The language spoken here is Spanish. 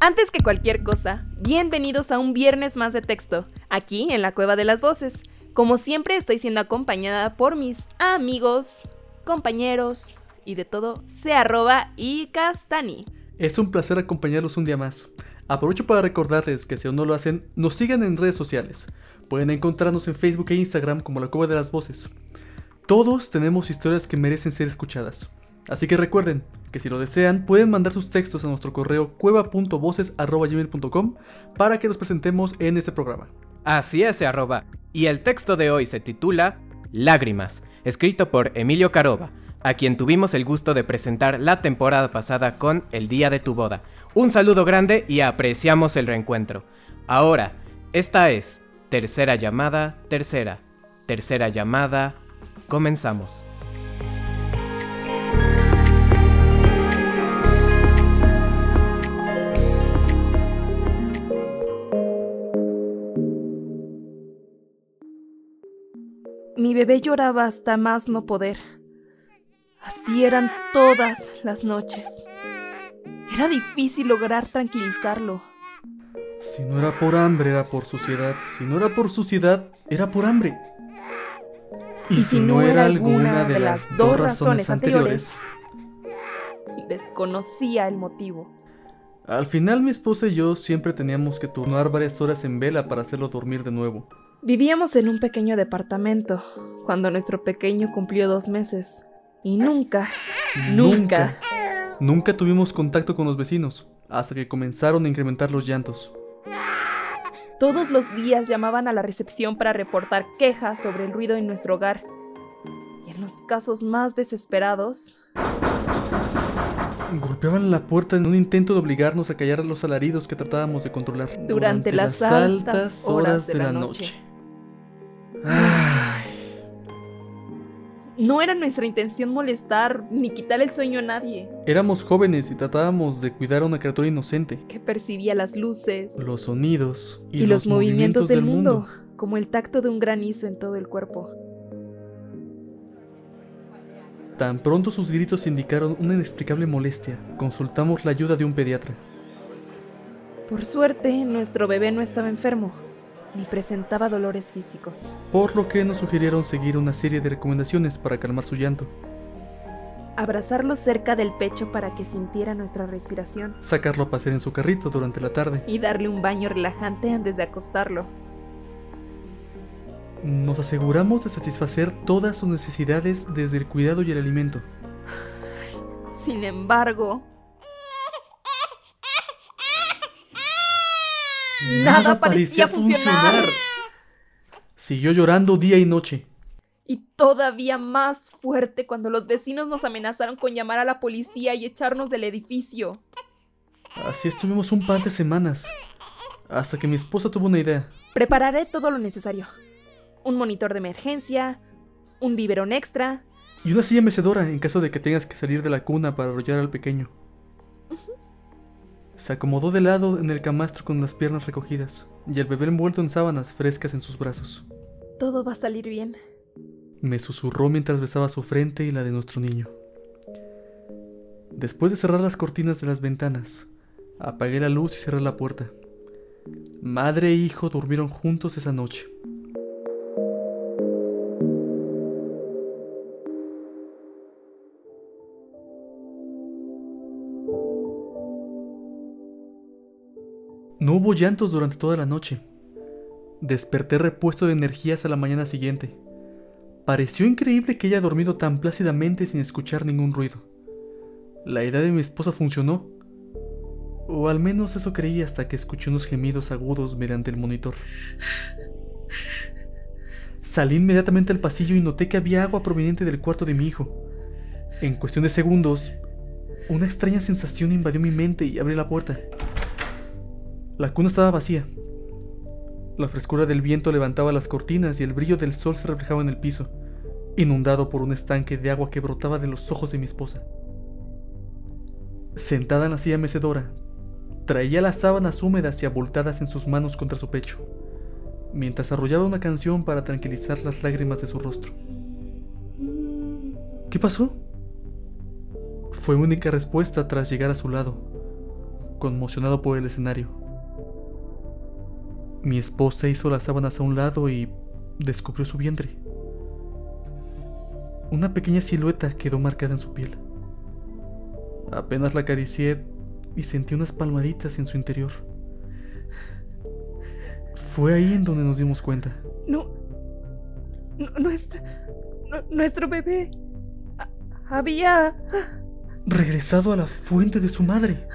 Antes que cualquier cosa, bienvenidos a un viernes más de texto, aquí en la Cueva de las Voces. Como siempre estoy siendo acompañada por mis amigos, compañeros y de todo, se arroba y castani. Es un placer acompañarlos un día más. Aprovecho para recordarles que si aún no lo hacen, nos sigan en redes sociales. Pueden encontrarnos en Facebook e Instagram como La Cueva de las Voces. Todos tenemos historias que merecen ser escuchadas. Así que recuerden que si lo desean, pueden mandar sus textos a nuestro correo cueva.voces.gmail.com para que los presentemos en este programa. Así es, arroba. Y el texto de hoy se titula Lágrimas, escrito por Emilio Caroba, a quien tuvimos el gusto de presentar la temporada pasada con El Día de tu Boda. Un saludo grande y apreciamos el reencuentro. Ahora, esta es tercera llamada, tercera. Tercera llamada, comenzamos. Mi bebé lloraba hasta más no poder. Así eran todas las noches. Era difícil lograr tranquilizarlo. Si no era por hambre, era por suciedad. Si no era por suciedad, era por hambre. Y si no era alguna de las dos razones anteriores, desconocía el motivo. Al final mi esposa y yo siempre teníamos que turnar varias horas en vela para hacerlo dormir de nuevo. Vivíamos en un pequeño departamento cuando nuestro pequeño cumplió dos meses. Y nunca, nunca, Nunca tuvimos contacto con los vecinos, hasta que comenzaron a incrementar los llantos. todos los días llamaban a la recepción para reportar quejas sobre el ruido en nuestro hogar. Y en los casos más desesperados, Golpeaban la puerta en un intento de obligarnos a callar los alaridos que tratábamos de controlar. Durante las altas horas de la noche. Ay, no era nuestra intención molestar ni quitar el sueño a nadie, éramos jóvenes y tratábamos de cuidar a una criatura inocente. que percibía las luces Los sonidos y, los, movimientos, del mundo, como el tacto de un granizo en todo el cuerpo. Tan pronto sus gritos indicaron una inexplicable molestia, consultamos la ayuda de un pediatra. Por suerte, nuestro bebé no estaba enfermo, ni presentaba dolores físicos. Por lo que nos sugirieron seguir una serie de recomendaciones para calmar su llanto. Abrazarlo cerca del pecho para que sintiera nuestra respiración Sacarlo a pasear en su carrito durante la tarde. y darle un baño relajante antes de acostarlo. Nos aseguramos de satisfacer todas sus necesidades desde el cuidado y el alimento. Sin embargo, Nada parecía funcionar. Siguió llorando día y noche. y todavía más fuerte cuando los vecinos nos amenazaron con llamar a la policía y echarnos del edificio. Así estuvimos un par de semanas. Hasta que mi esposa tuvo una idea. Prepararé todo lo necesario. Un monitor de emergencia, un biberón extra, Y una silla mecedora en caso de que tengas que salir de la cuna para arrollar al pequeño. Se acomodó de lado en el camastro con las piernas recogidas y el bebé envuelto en sábanas frescas en sus brazos. todo va a salir bien. Me susurró mientras besaba su frente y la de nuestro niño. Después de cerrar las cortinas de las ventanas, apagué la luz y cerré la puerta. Madre e hijo durmieron juntos esa noche. No hubo llantos durante toda la noche. Desperté repuesto de energías a la mañana siguiente. Pareció increíble que haya dormido tan plácidamente sin escuchar ningún ruido. La idea de mi esposa funcionó. O al menos eso creí hasta que escuché unos gemidos agudos mediante el monitor. Salí inmediatamente al pasillo y noté que había agua proveniente del cuarto de mi hijo. En cuestión de segundos, Una extraña sensación invadió mi mente y abrí la puerta. La cuna estaba vacía. La frescura del viento levantaba las cortinas y el brillo del sol se reflejaba en el piso, inundado por un estanque de agua que brotaba de los ojos de mi esposa. Sentada en la silla mecedora, traía las sábanas húmedas y abultadas en sus manos contra su pecho, mientras arrollaba una canción para tranquilizar las lágrimas de su rostro. ¿Qué pasó? Fue única respuesta tras llegar a su lado, conmocionado por el escenario. Mi esposa hizo las sábanas a un lado y descubrió su vientre. Una pequeña silueta quedó marcada en su piel. Apenas la acaricié y sentí unas palmaditas en su interior. Fue ahí en donde nos dimos cuenta. No. no nuestro, no- nuestro bebé. ha- Había. Regresado a la fuente de su madre.